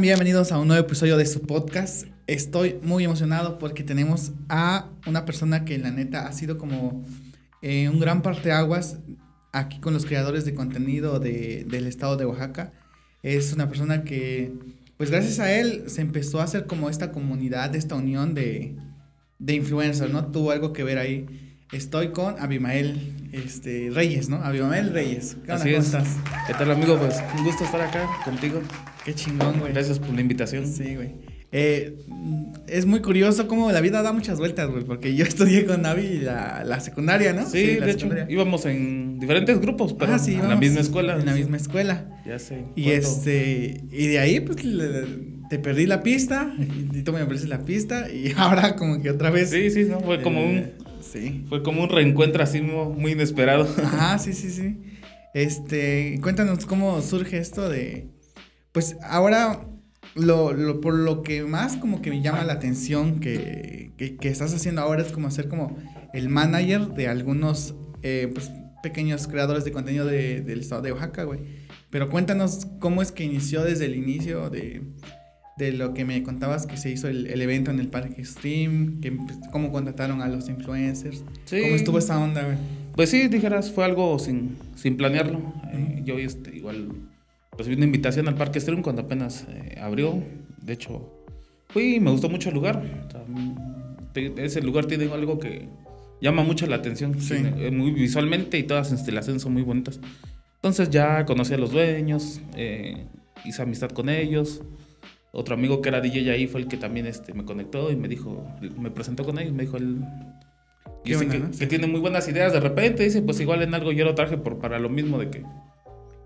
están? Bienvenidos a un nuevo episodio de su podcast. Estoy muy emocionado porque tenemos a una persona que la neta ha sido como eh, un gran parteaguas aquí con los creadores de contenido de, del estado de Oaxaca. Es una persona que, pues gracias a él, se empezó a hacer como esta comunidad, esta unión de, de influencers, ¿no? Tuvo algo que ver ahí. Estoy con Abimael este, Reyes, ¿no? Abimael Reyes. ¿Qué onda? ¿Cómo estás? ¿Qué tal, amigo? Pues un gusto estar acá contigo. Qué chingón, güey. Gracias por la invitación. Sí, güey. Eh, es muy curioso cómo la vida da muchas vueltas, güey, porque yo estudié con Navi la, la secundaria, ¿no? Sí, de hecho, íbamos en diferentes grupos, pero ah, en la misma escuela. En la misma escuela. Ya sé. Y este, y de ahí, pues, te perdí la pista, y tú me perdiste la pista, y ahora como que otra vez. Sí, sí, no, fue como un Sí. Fue como un reencuentro así muy inesperado. Ajá, sí, sí, sí. Este, cuéntanos cómo surge esto de. Pues ahora, lo, lo, por lo que más como que me llama la atención que, que, estás haciendo ahora es como hacer como el manager de algunos eh, pues, pequeños creadores de contenido del estado de Oaxaca, güey. Pero cuéntanos cómo es que inició desde el inicio de de lo que me contabas que se hizo el, evento en el Parque Stream, que, cómo contrataron a los influencers, cómo estuvo esa onda, güey. Pues sí, dijeras, fue algo sin, sin planearlo. Eh, yo este, igual recibí una invitación al Parque Stream cuando apenas eh, abrió. De hecho, fui y me gustó mucho el lugar. ese lugar tiene algo que llama mucho la atención. Eh, muy visualmente y todas las instalaciones son muy bonitas. Entonces ya conocí a los dueños, hice amistad con ellos otro amigo que era DJ ahí fue el que también este, me conectó y me dijo, me presentó con ellos, me dijo él dice que, tiene muy buenas ideas de repente, dice, pues igual en algo yo lo traje por, para lo mismo de que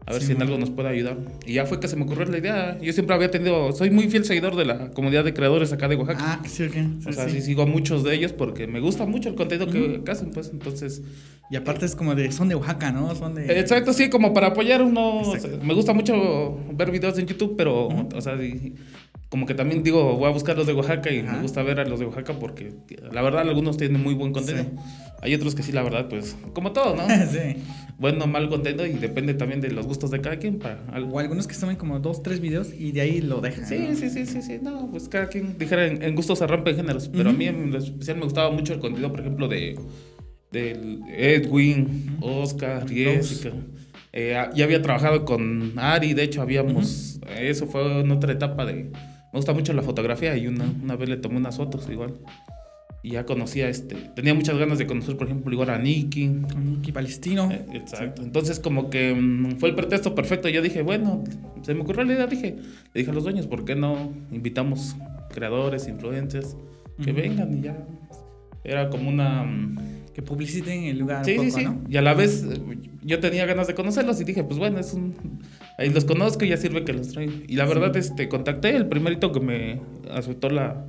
a ver si en algo nos puede ayudar. Y ya fue que se me ocurrió la idea. Yo siempre había tenido, soy muy fiel seguidor de la comunidad de creadores acá de Oaxaca. Ah, sí, ok. o sea, sí. sigo a muchos de ellos porque me gusta mucho el contenido que, hacen, pues, entonces... Y aparte es como de, son de Oaxaca, ¿no? Son de... Exacto, sí, como para apoyar uno. me gusta mucho ver videos en YouTube, pero, o sea, como que también digo, voy a buscar los de Oaxaca y me gusta ver a los de Oaxaca porque la verdad algunos tienen muy buen contenido. Hay otros que sí, la verdad, pues como todo, ¿no? sí. Bueno, mal contenido y depende también de los gustos de cada quien. Para O algunos que suben como dos, tres videos y de ahí lo dejan. Sí, sí, sí, sí, sí. No, pues cada quien, dijera, en, gustos se rompen géneros. Pero a mí en especial me gustaba mucho el contenido, por ejemplo, de, de Edwin, Oscar, Jessica. Eh, ya había trabajado con Ari, de hecho habíamos, eso fue en otra etapa de, me gusta mucho la fotografía y una, una vez le tomé unas fotos igual. Y ya conocía, este, tenía muchas ganas de conocer, por ejemplo, igual a Nicky. Nicky Palestino. Eh, exacto. Entonces, como que mm, fue el pretexto perfecto. Yo dije, bueno, se me ocurrió la idea, dije, le dije a los dueños, ¿por qué no invitamos creadores, influencers, que vengan y ya? Era como una... Mm, que publiciten el lugar. Sí, sí, sí. Y a la vez eh, yo tenía ganas de conocerlos y dije, pues bueno, es un Ahí los conozco y ya sirve que los traigo. Y la verdad, este, contacté, el primerito que me aceptó la,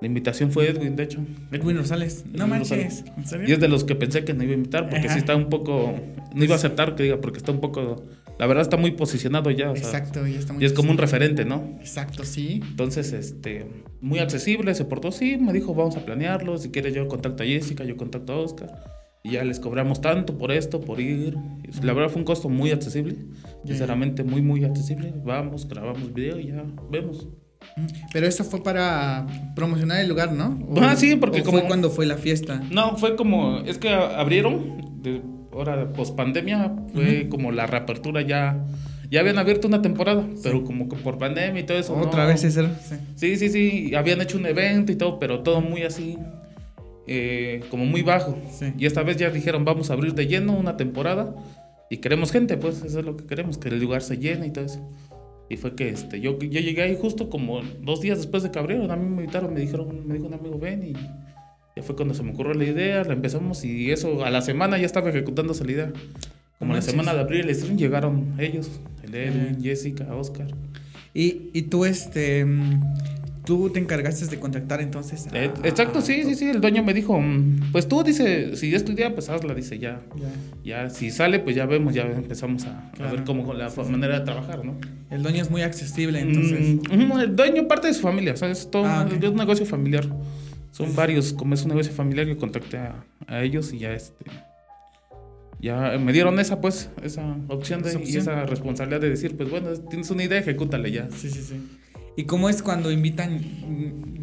la invitación fue Edwin, de hecho. Edwin Rosales. No manches. Y es de los que pensé que no iba a invitar porque sí está un poco. No iba a aceptar que diga, porque está un poco. La verdad está muy posicionado ya. Exacto, y está muy. Y es como un referente, ¿no? Exacto, sí. Entonces, este. Muy accesible, se portó, sí, me dijo, vamos a planearlo. Si quieres, yo contacto a Jessica, yo contacto a Oscar. Y ya les cobramos tanto por esto, por ir. La verdad fue un costo muy accesible. Sinceramente, muy, muy accesible. Vamos, grabamos video y ya vemos. Pero eso fue para promocionar el lugar, ¿no? ah, sí, porque como... fue cuando fue la fiesta? No, fue como... Es que abrieron, de, ahora post pandemia, fue como la reapertura ya... Ya habían abierto una temporada, pero como que por pandemia y todo eso. Otra vez eso. Sí. sí, sí, sí. Habían hecho un evento y todo, pero todo muy así eh, como muy bajo. Y esta vez ya dijeron, vamos a abrir de lleno una temporada y queremos gente, pues eso es lo que queremos, que el lugar se llene y todo eso. Y fue que este, yo, yo llegué ahí justo como dos días después de que abrieron, a mí me invitaron, me dijeron, me dijo un amigo, ven y ya fue cuando se me ocurrió la idea, la empezamos y eso a la semana ya estaba ejecutándose la idea. Como la semana de abril el llegaron ellos, el Edwin, Jessica, Oscar. Y, y tú, este, Tú te encargaste de contactar entonces. Eh, exacto, sí, sí, sí. El dueño me dijo, mm, pues tú, dice, si ya estudia, pues hazla, dice, ya. Ya, si sale, pues ya vemos, ya empezamos a, ver cómo la manera de trabajar, ¿no? El dueño es muy accesible, entonces. Mm, el dueño parte de su familia, o sea, es todo ah, es un negocio familiar. Son varios, como es un negocio familiar, yo contacté a, ellos y ya este. Ya me dieron esa, pues, esa opción, de, y esa responsabilidad de decir, pues bueno, tienes una idea, ejecútale ya. Sí, sí, sí. ¿Y cómo es cuando invitan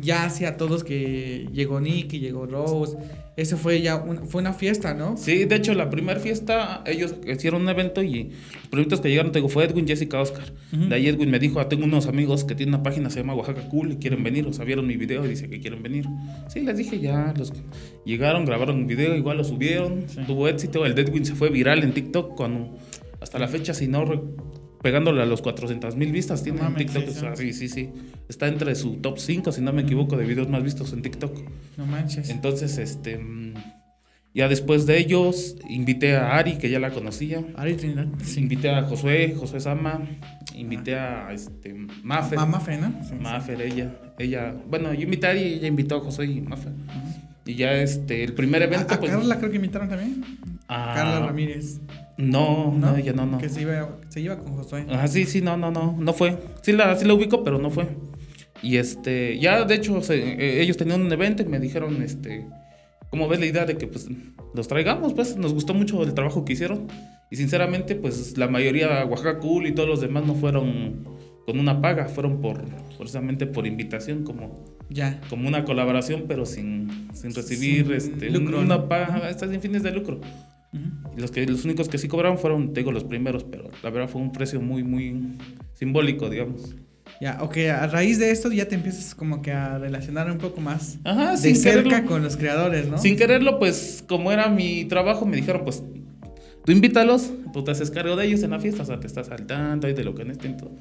ya hacia todos que llegó Nick y llegó Rose? Eso fue ya una, fue una fiesta, ¿no? Sí, de hecho, la primera fiesta, ellos hicieron un evento y los primeros que llegaron, te digo, fue Edwin, Jessica, Oscar. De ahí Edwin me dijo, ah, tengo unos amigos que tienen una página, se llama Oaxaca Cool, y quieren venir, o sea, vieron mi video y dice que quieren venir. Sí, les dije ya, los llegaron, grabaron un video, igual lo subieron, tuvo éxito, el de Edwin se fue viral en TikTok cuando, hasta la fecha, si no pegándole a los 400 mil vistas. Tiene en TikTok. Sí, sí, sí, Está entre su top 5, si no me equivoco, de videos más vistos en TikTok. No manches. Entonces, este. Mm, ya después de ellos, invité a Ari, que ya la conocía. Ari Trinidad. Invité a Josué, Josué Sama. Invité a este, Maffer. A ¿no? Sí, ella. ella. Bueno, yo invité a Ari y ella invitó a Josué y Maffer. Y ya este, el primer evento. ¿A, pues, Carla creo que invitaron también? A Carla Ramírez. No, no, ella no, no. Que se iba, se iba con Josué. Ah, sí, sí, no, no, no, no fue. Sí la, sí la ubico, pero no fue. Y este, ya de hecho, eh, ellos tenían un evento y me dijeron, este, ¿cómo ves la idea de que pues los traigamos? Pues nos gustó mucho el trabajo que hicieron. Y sinceramente, pues la mayoría, Oaxaca Cool y todos los demás no fueron con una paga, fueron por, precisamente por invitación, como, ya. como una colaboración, pero sin, sin recibir este, lucro, una paga, sin fines de lucro los, que, los únicos que sí cobraron fueron, tengo los primeros, pero la verdad fue un precio muy, muy simbólico, digamos. Ya, ok, a raíz de esto ya te empiezas como que a relacionar un poco más de cerca con los creadores, ¿no? Sin quererlo, pues como era mi trabajo, me dijeron, pues tú invítalos, tú te haces cargo de ellos en la fiesta, o sea, te estás saltando y de lo que necesiten todo.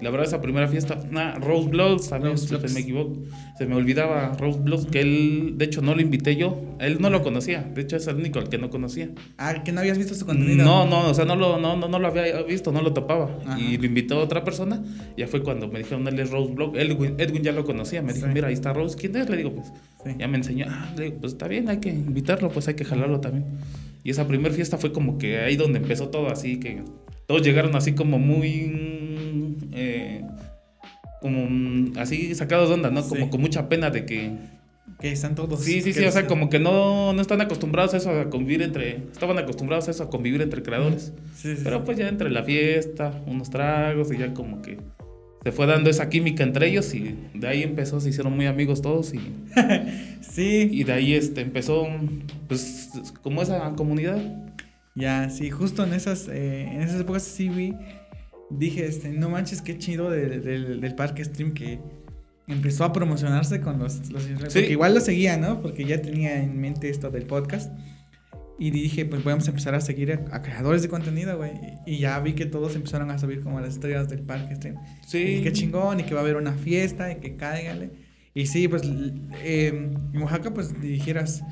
Y la verdad, esa primera fiesta, Rose Bloods, también, se me equivoco, se me olvidaba Rose Bloods, que él, de hecho, no lo invité yo. Él no lo conocía. De hecho, es el único el que no conocía. Ah, que no habías visto su contenido. No, no, o sea, no lo, no, no, lo había visto, no lo topaba. Y lo invitó a otra persona. Ya fue cuando me dijeron, él es Rose Blog. Edwin, Edwin ya lo conocía. Me dijo, mira, ahí está Rose. ¿Quién es? Le digo, pues. Ya me enseñó. Ah, le digo, pues está bien, hay que invitarlo, pues hay que jalarlo también. Y esa primera fiesta fue como que ahí donde empezó todo, así que todos llegaron así como muy. Eh, como mm, así sacados de onda, ¿no? Como con mucha pena de que... Que están todos... Sí, sí, sí, o sea, como que no, no están acostumbrados a eso, a convivir entre... Estaban acostumbrados a eso, a convivir entre creadores. Sí, sí, Pero pues ya entre la fiesta, unos tragos y ya como que se fue dando esa química entre ellos y de ahí empezó, se hicieron muy amigos todos y... sí. Y de ahí este, empezó, pues, como esa comunidad. Ya, sí, justo en esas, eh, en esas épocas sí vi dije, este, no manches, qué chido del parque stream que empezó a promocionarse con los, los Porque igual lo seguía, ¿no? Porque ya tenía en mente esto del podcast. Y dije, pues vamos a empezar a seguir a, creadores de contenido, güey. Y ya vi que todos empezaron a subir como las estrellas del parque stream. Sí. Y qué chingón, y que va a haber una fiesta, y que cáigale. Y sí, pues eh, en Oaxaca, pues dijeras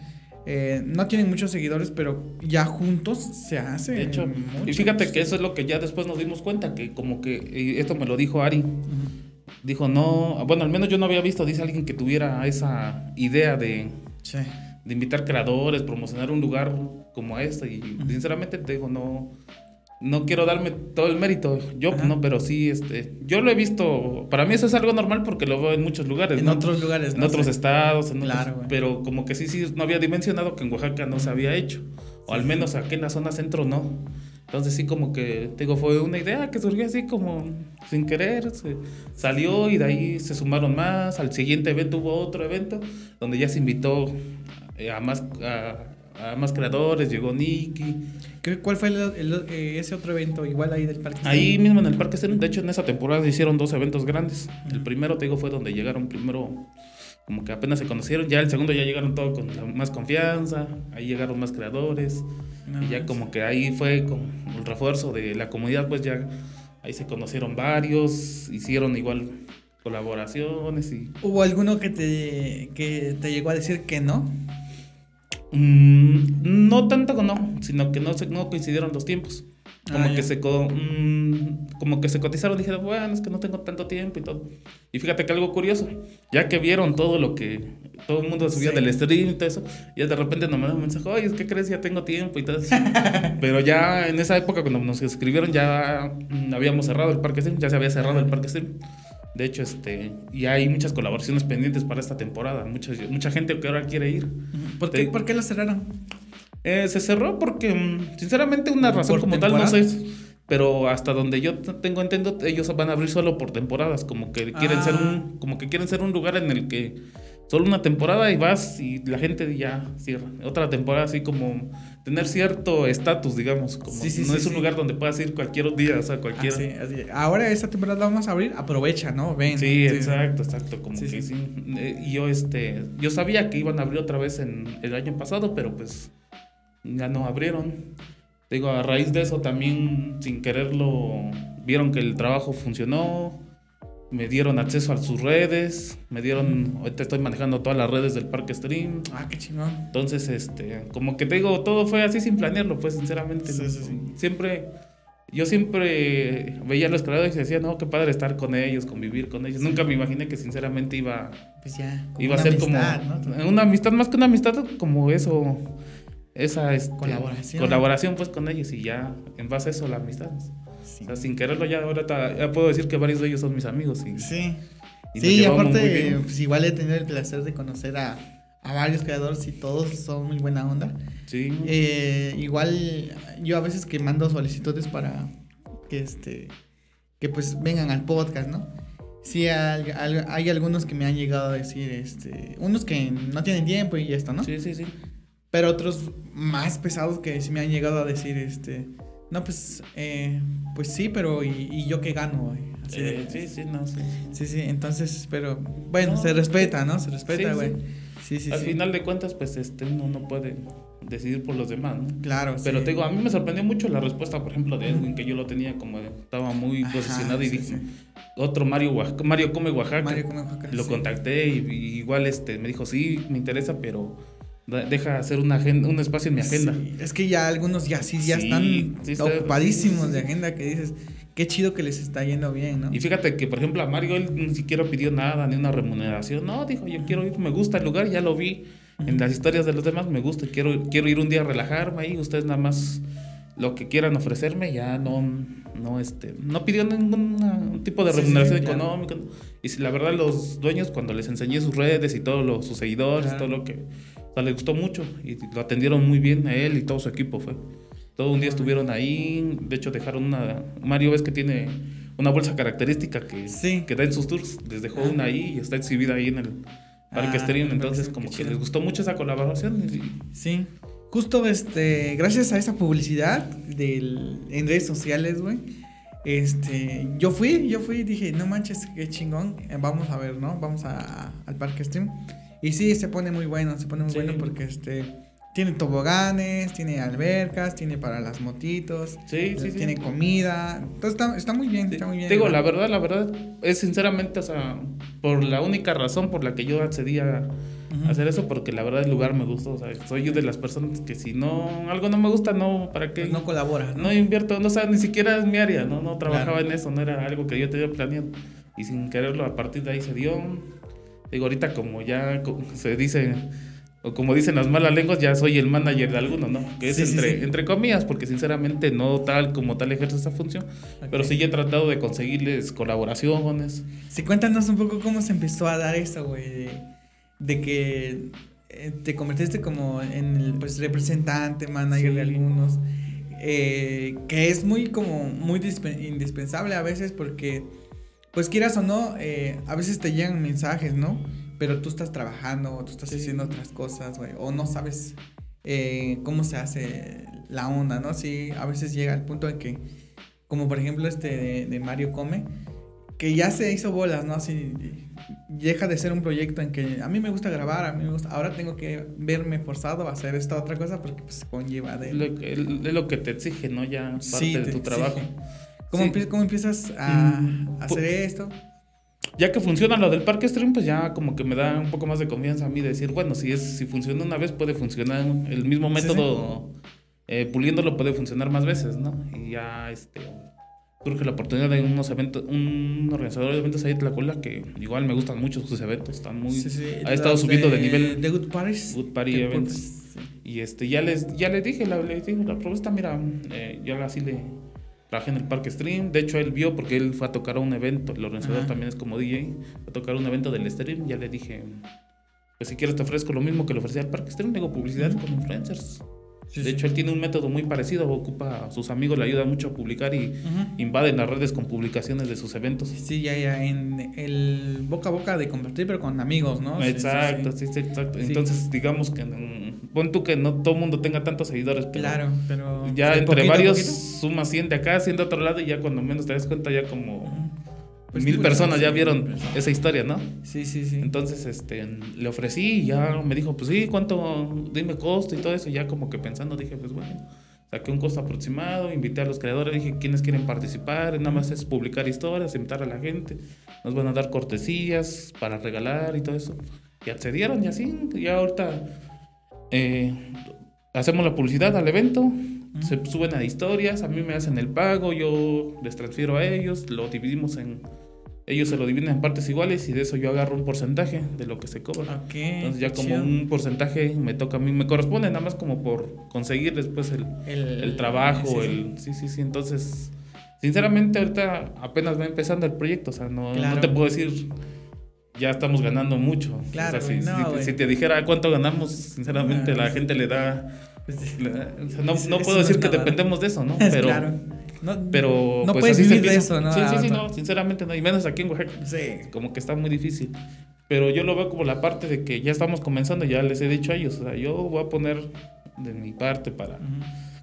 eh, no tienen muchos seguidores, pero ya juntos se hace. De hecho, y fíjate que eso es lo que ya después nos dimos cuenta, que como que, esto me lo dijo Ari, dijo, no, bueno, al menos yo no había visto, dice alguien que tuviera esa idea de, de invitar creadores, promocionar un lugar como este, y sinceramente te digo, no no quiero darme todo el mérito, yo no, pero sí, este, yo lo he visto, para mí eso es algo normal porque lo veo en muchos lugares. En otros lugares, En otros estados, en claro, pero como que sí, sí, no había dimensionado que en Oaxaca no se había hecho, o al menos aquí en la zona centro no. Entonces sí como que, digo, fue una idea que surgió así como sin querer, se salió y de ahí se sumaron más, al siguiente evento hubo otro evento donde ya se invitó eh, a más... A, a más creadores, llegó Nicky. ¿Cuál fue eh, ese otro evento igual ahí del Parque Ahí mismo en el Parque De hecho, en esa temporada se hicieron dos eventos grandes. El primero, te digo, fue donde llegaron primero, como que apenas se conocieron. Ya el segundo ya llegaron todos con más confianza. Ahí llegaron más creadores. y ya como que ahí fue con el refuerzo de la comunidad, pues ya ahí se conocieron varios. Hicieron igual colaboraciones y... ¿Hubo alguno que te, que te llegó a decir que no? Mm, no tanto no, sino que no, no coincidieron los tiempos. Como, ah, que se, mm, como que se cotizaron, dijeron, bueno, es que no tengo tanto tiempo y todo. Y fíjate que algo curioso, ya que vieron todo lo que todo el mundo subía del stream y todo eso, ya de repente nos mandaron un mensaje, oye, es que crees, ya tengo tiempo y todo eso. Pero ya en esa época, cuando nos escribieron, ya mm, habíamos cerrado el parque stream, ya se había cerrado el parque stream. De hecho, este, y hay muchas colaboraciones pendientes para esta temporada. Mucha, mucha gente que ahora quiere ir. ¿Por qué, lo cerraron? Eh, se cerró porque, mm, sinceramente, una razón como tal no sé. pero hasta donde yo tengo entendido, ellos van a abrir solo por temporadas, como que quieren Ah. ser un, como que quieren ser un lugar en el que solo una temporada y vas y la gente ya cierra. Otra temporada así como tener cierto estatus, digamos, como Sí, sí, no sí, es un lugar donde puedas ir cualquier día, o sea, cualquier Así, así. Ahora esta temporada vamos a abrir, aprovecha, ¿no? Ven. Sí, exacto, exacto, como que sí. sí. Eh, y yo este, yo sabía que iban a abrir otra vez en el año pasado, pero pues ya no abrieron. Digo, a raíz de eso también sin quererlo vieron que el trabajo funcionó, me dieron acceso a sus redes, me dieron, ahorita estoy manejando todas las redes del Parque Stream. Ah, qué chingón. Entonces, este, como que te digo, todo fue así sin planearlo, pues sinceramente. Sí, sí, sí. Siempre, yo siempre veía a los creadores y decía, no, qué padre estar con ellos, convivir con ellos. Nunca me imaginé que sinceramente iba, Pues ya. iba a ser amistad, como ¿no? una amistad, más que una amistad, como eso, esa este, Colaboración. colaboración pues con ellos y ya en base a eso la amistad. Sí. O sea, sin quererlo ya ahora ta- ya puedo decir que varios de ellos son mis amigos. Y, Sí. y Sí, y aparte, pues igual he tenido el placer de conocer a, a varios creadores y todos son muy buena onda. Sí. Eh, igual yo a veces que mando solicitudes para que este que pues vengan al podcast, ¿no? Sí, hay algunos que me han llegado a decir, este, unos que no tienen tiempo y esto, ¿no? sí, sí, sí. Pero otros más pesados que sí me han llegado a decir, este, no, pues, eh, pues sí, pero ¿y, y yo qué gano? güey? Así de- Eh, sí, sí, no, sí. Sí, sí, entonces espero. Bueno, No, se respeta, ¿no? Se respeta, güey. sí. Sí, sí, Al sí. final de cuentas, pues este, uno no puede decidir por los demás, ¿no? Claro, Pero sí. te digo, a mí me sorprendió mucho la respuesta, por ejemplo, de Edwin, que yo lo tenía como, estaba muy Ajá, posicionado y sí, dije, otro Mario, Oaxaca- Mario Come Oaxaca. Mario Come Oaxaca, Lo contacté y, y igual este, me dijo, sí, me interesa, pero deja hacer una agenda, un espacio en mi agenda. Sí, es que ya algunos ya sí, ya Sí, están sí, ocupadísimos de agenda que dices, qué chido que les está yendo bien, ¿no? Y fíjate que, por ejemplo, a Mario él ni siquiera pidió nada, ni una remuneración. No, dijo, yo quiero ir, me gusta el lugar, ya lo vi en las historias de los demás, me gusta, quiero, quiero ir un día a relajarme ahí, ustedes nada más lo que quieran ofrecerme, ya no, no, este, no pidió ningún tipo de Sí, sí, remuneración económica. Y si la verdad los dueños, cuando les enseñé sus redes y todos sus seguidores, Claro. todo lo que, sea, les gustó mucho y lo atendieron muy bien a él y todo su equipo fue. Todo un día estuvieron ahí, de hecho dejaron una, Mario ves que tiene una bolsa característica que, Sí. que da en sus tours, les dejó Ah. una ahí y está exhibida ahí en el Parque Ah, Stream, entonces como que que les gustó mucho esa colaboración y- Sí. Justo este, gracias a esa publicidad del, en redes sociales, güey. Este, yo fui, yo fui y dije, no manches, qué chingón. Vamos a ver, ¿no? Vamos a, al parque stream. Y sí, se pone muy bueno, se pone muy Sí. bueno porque este tiene toboganes, tiene albercas, tiene para las motitos, Sí, sí, sí. tiene comida. Entonces está, está muy bien, Sí, está muy bien. Te digo, la verdad, la verdad, es sinceramente, o sea, por la única razón por la que yo accedí a hacer eso, porque la verdad el lugar me gustó, o sea, soy yo de las personas que si no, algo no me gusta, no, ¿para qué? Pues no colabora, ¿no? No invierto, no, o sea, ni siquiera es mi área, no, no trabajaba Claro. en eso, no era algo que yo tenía planeado. Y sin quererlo, a partir de ahí se dio. Digo, ahorita como ya se dice, o como dicen las malas lenguas, ya soy el manager de alguno, ¿no? Que es Sí, entre, sí. entre comillas, porque sinceramente no tal como tal ejerce esa función. Pero sí he tratado de conseguirles colaboraciones. Sí, cuéntanos un poco cómo se empezó a dar eso, güey, de, de que eh, te convertiste como en el pues, representante, manager de algunos, eh, que es muy como muy dispe- indispensable a veces porque, pues quieras o no, eh, a veces te llegan mensajes, ¿no? Pero tú estás trabajando, o tú estás Sí. haciendo otras cosas, güey, o no sabes eh, cómo se hace la onda, ¿no? Sí, a veces llega al punto de que, como por ejemplo este de, de Mario Come, que ya se hizo bolas, ¿no? Así deja de ser un proyecto en que a mí me gusta grabar, a mí me gusta, ahora tengo que verme forzado a hacer esta otra cosa porque pues conlleva de... Lo que, lo que te exige, ¿no? Ya parte Sí, de tu trabajo. ¿Cómo, Sí. empie- cómo empiezas a, Mm, hacer esto? Ya que funciona lo del parque stream, pues ya como que me da un poco más de confianza a mí de decir, bueno, si es si funciona una vez puede funcionar el mismo Sí, método eh, puliéndolo puede funcionar más veces, ¿no? Y ya este surge la oportunidad de unos eventos, un organizador de eventos ahí de Tlacola que igual me gustan mucho sus eventos, están muy Sí, sí, ha estado subiendo de nivel De Good Parties. Good Party Events. pues, y este ya les ya les dije la, le dije la propuesta, mira, eh, ya así le trabajé en el parque stream, de hecho él vio porque él fue a tocar a un evento, el organizador Ajá. también es como DJ, fue a tocar un evento del stream, ya le dije, pues si quieres te ofrezco lo mismo que le ofrecía al parque stream, digo publicidad con influencers. De hecho, él tiene un método muy parecido, ocupa a sus amigos, le ayuda mucho a publicar y invaden las redes con publicaciones de sus eventos. Sí, ya, ya, en el boca a boca de convertir, pero con amigos, ¿no? Exacto, sí, sí, exacto. Entonces, digamos que, mm, pon tú que no todo el mundo tenga tantos seguidores. claro, pero... Ya entre varios sumas 100 de acá, 100 de otro lado y ya cuando menos te das cuenta ya como... Pues mil personas ya vieron esa historia, ¿no? Sí, sí, sí. Entonces, este, le ofrecí y ya me dijo, pues sí, ¿cuánto? Dime costo y todo eso. Ya como que pensando dije, pues bueno, saqué un costo aproximado, invité a los creadores, dije, ¿quiénes quieren participar? Nada más es publicar historias, invitar a la gente. Nos van a dar cortesías para regalar y todo eso. Y accedieron y así, ya ahorita eh, hacemos la publicidad al evento. Se suben a historias, a mí me hacen el pago, yo les transfiero a ellos, lo dividimos en, ellos se lo dividen en partes iguales y de eso yo agarro un porcentaje de lo que se cobra. Entonces ya como un porcentaje me toca a mí, me corresponde nada más como por conseguir después el, el, trabajo, sí, el... Sí, sí, sí, entonces... Sinceramente ahorita apenas va empezando el proyecto, o sea, no, no te puedo decir ya estamos ganando mucho. Claro, si, te dijera cuánto ganamos, sinceramente la gente le da... No, no puedo decir que dependemos de eso, ¿no? Pero, claro. No, pero no pues, puedes vivir de eso, ¿no? Sí, sí, sí, no, sinceramente no, y menos aquí en Oaxaca. Sí. Como que está muy difícil. Pero yo lo veo como la parte de que ya estamos comenzando, ya les he dicho a ellos, o sea, yo voy a poner de mi parte para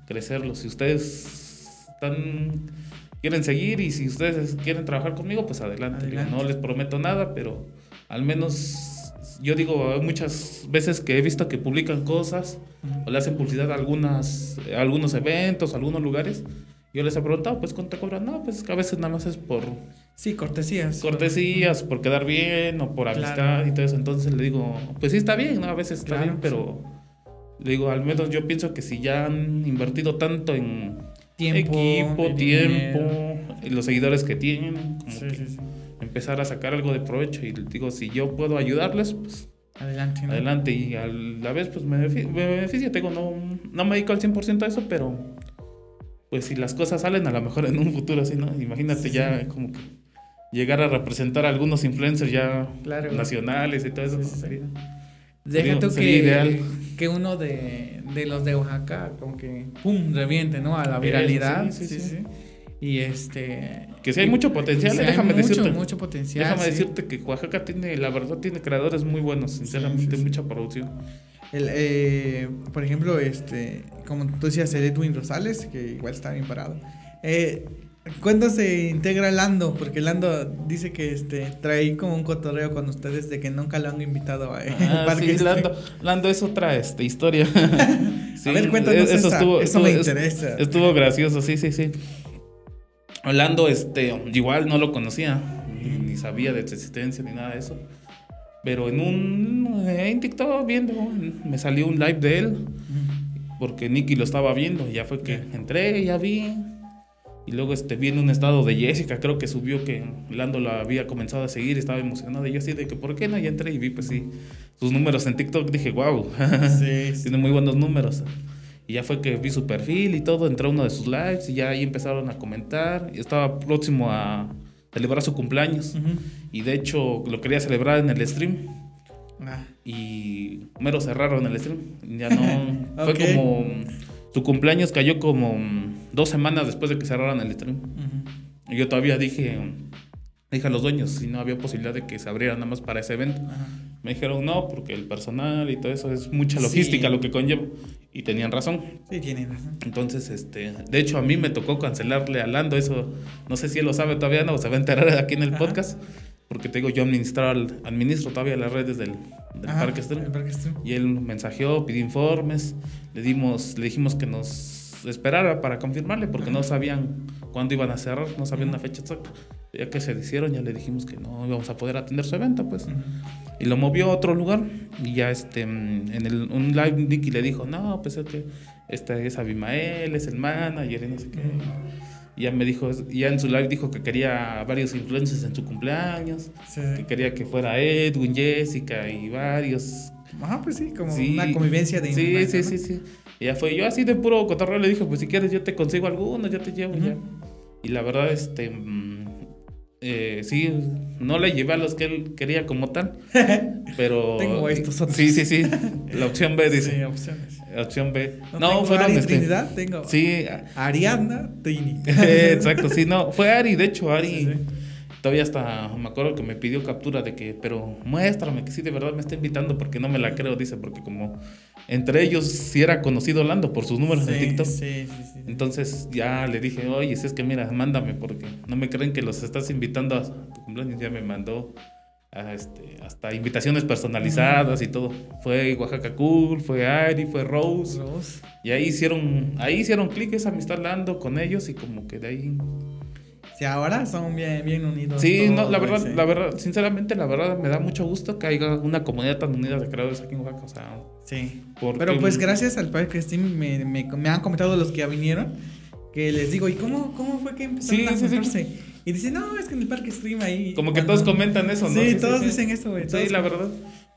crecerlo. Si ustedes están quieren seguir y si ustedes quieren trabajar conmigo, pues adelante. no les prometo nada, pero al menos yo digo muchas veces que he visto que publican cosas o le hacen publicidad a algunas, a algunos eventos, a algunos lugares yo les he preguntado, pues, ¿cuánto cobran? No, pues, a veces nada más es por... Sí, cortesías. Cortesías, por quedar bien o por amistad y todo eso. Entonces le digo, pues sí está bien, ¿no? A veces está bien, pero... Le digo, al menos yo pienso que si ya han invertido tanto en tiempo, equipo, tiempo, y los seguidores que tienen, como que empezar a sacar algo de provecho. Y digo, si yo puedo ayudarles, pues Adelante. Adelante. Y a la vez, pues me beneficia. Tengo, no, no me dedico al 100% a eso, pero pues si las cosas salen a lo mejor en un futuro así, ¿no? Imagínate ya como que llegar a representar a algunos influencers ya nacionales y todo eso. Sí, Deja tú que, que uno de, de, los de Oaxaca como que pum, reviente, ¿no? A la viralidad. Sí, sí, sí. Y este... Que sí hay mucho potencial, déjame mucho, decirte. Mucho potencial. Déjame decirte que Oaxaca tiene, la verdad, tiene creadores muy buenos, sinceramente, mucha producción. El, eh, por ejemplo, este, como tú decías, Edwin Rosales, que igual está bien parado. Eh, ¿Cuándo se integra Lando? Porque Lando dice que este trae como un cotorreo con ustedes de que nunca lo han invitado a ah, sí, Lando, Lando, es otra este, historia. a ver, cuéntanos eso, estuvo, eso me interesa. Estuvo gracioso, sí, sí, sí. Lando, este, igual no lo conocía, ni sabía de su existencia ni nada de eso. Pero en un en TikTok viendo, me salió un live de él, porque Nicky lo estaba viendo, y ya fue que entré, ya vi. Y luego este, vi en un estado de Jessica, creo que subió que Lando la había comenzado a seguir, estaba emocionado. Y yo así de que, ¿por qué no? Y entré y vi, pues sí, sus números en TikTok. Dije, wow, tiene muy buenos números. Y ya fue que vi su perfil y todo, entré a uno de sus lives y ya ahí empezaron a comentar. Y estaba próximo a, celebrar su cumpleaños. Y de hecho lo quería celebrar en el stream. Ah. Y mero cerraron el stream. Ya no. Fue como. Su cumpleaños cayó como dos semanas después de que cerraran el stream. Y yo todavía dije. Dije a los dueños si no había posibilidad de que se abriera nada más para ese evento. Me dijeron no, porque el personal y todo eso es mucha logística lo que conlleva. Y tenían razón. Sí, tienen razón. Entonces, este, de hecho, a mí me tocó cancelarle a Lando eso. No sé si él lo sabe todavía, no, se va a enterar aquí en el podcast. Porque te digo, yo administro todavía las redes del, del Parque Stream. Y él mensajeó, pidió informes. Le, dimos, le dijimos que nos esperara para confirmarle, porque no sabían cuándo iban a cerrar, no sabían una fecha exacta. Ya que se hicieron, ya le dijimos que no íbamos a poder atender su evento, pues. Y lo movió a otro lugar. Y ya este, en el, un live Nicky le dijo, no, pues es que este es Abimael, es el manager y no sé qué. Y ya me dijo, ya en su live dijo que quería varios influencers en su cumpleaños, que quería que fuera Edwin, Jessica y varios. Ajá, pues sí, como una convivencia de Sí, sí, sí, sí. Y ya fue, yo así de puro cotorreo le dije, pues si quieres yo te consigo algunos, yo te llevo ya. Y la verdad, este, mm, eh, sí, no le llevé a los que él quería como tal, pero... Tengo estos otros. Sí, sí, sí, la opción B dice. Sí, opciones. Opción B. No, No, fueron Ari este, Trinidad, tengo Sí, Ariadna Trini. exacto, sí, no, fue Ari, de hecho, Ari... Sí, sí. Todavía hasta me acuerdo que me pidió captura de que, pero muéstrame que sí de verdad me está invitando porque no me la creo, dice, porque como entre ellos sí era conocido Lando por sus números Sí, TikTok. sí, sí, sí. Entonces ya le dije, oye, si es que mira, mándame porque no me creen que los estás invitando a tu cumpleaños. Ya me mandó a, este, hasta invitaciones personalizadas y todo. Fue Oaxaca Cool, fue Ari, fue Rose. Rose. Y ahí hicieron, ahí hicieron clic esa amistad Lando con ellos y como que de ahí... Sí, ahora son bien, bien unidos. Sí, no, la verdad, sí. la verdad, sinceramente, la verdad me da mucho gusto que haya una comunidad tan unida de creadores aquí en Oaxaca. O sea, Sí. porque- Pero pues gracias al Parque Steam me, me, me han comentado los que ya vinieron que les digo, ¿y cómo, cómo fue que empezaron Sí, a sí, sí. juntarse? Y dicen, no, es que en el Parque Stream ahí. Como que cuando- todos comentan eso, ¿no? Sí, todos dicen eso, güey. Sí, la verdad.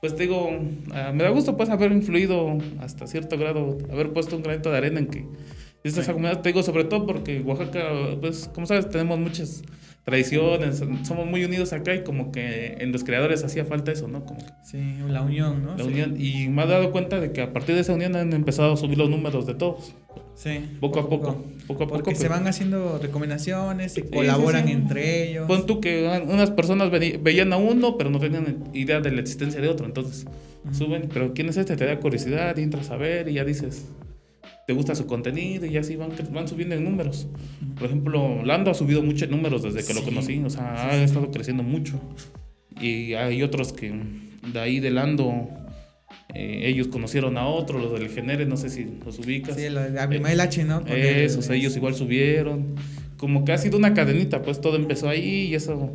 Pues te digo, ah, me da gusto pues haber influido hasta cierto grado, haber puesto un granito de arena en que esta Sí. comunidad, te digo, sobre todo porque Oaxaca, pues como sabes, tenemos muchas tradiciones, somos muy unidos acá y como que en los creadores hacía falta eso, ¿no? Como Sí, la unión, ¿no? la Sí. unión. Y me he dado cuenta de que a partir de esa unión han empezado a subir los números de todos, Sí. poco a poco, poco a poco. Porque se pero- van haciendo recomendaciones, se sí, colaboran sí. entre ellos. Pon tú que unas personas veían a uno, pero no tenían idea de la existencia de otro. Entonces Ujú. suben, pero ¿quién es este? Te da curiosidad entras a ver y ya dices, te gusta su contenido y así van, van subiendo en números. Por ejemplo, Lando ha subido muchos números desde que lo Sí. conocí, o sea, ha estado creciendo mucho. Y hay otros que de ahí de Lando, eh, ellos conocieron a otro, los del Genere, no sé si los ubicas. Sí, lo de Abimael H, ¿no? Con el- ellos igual subieron. Como que ha sido una cadenita, pues todo empezó ahí y eso,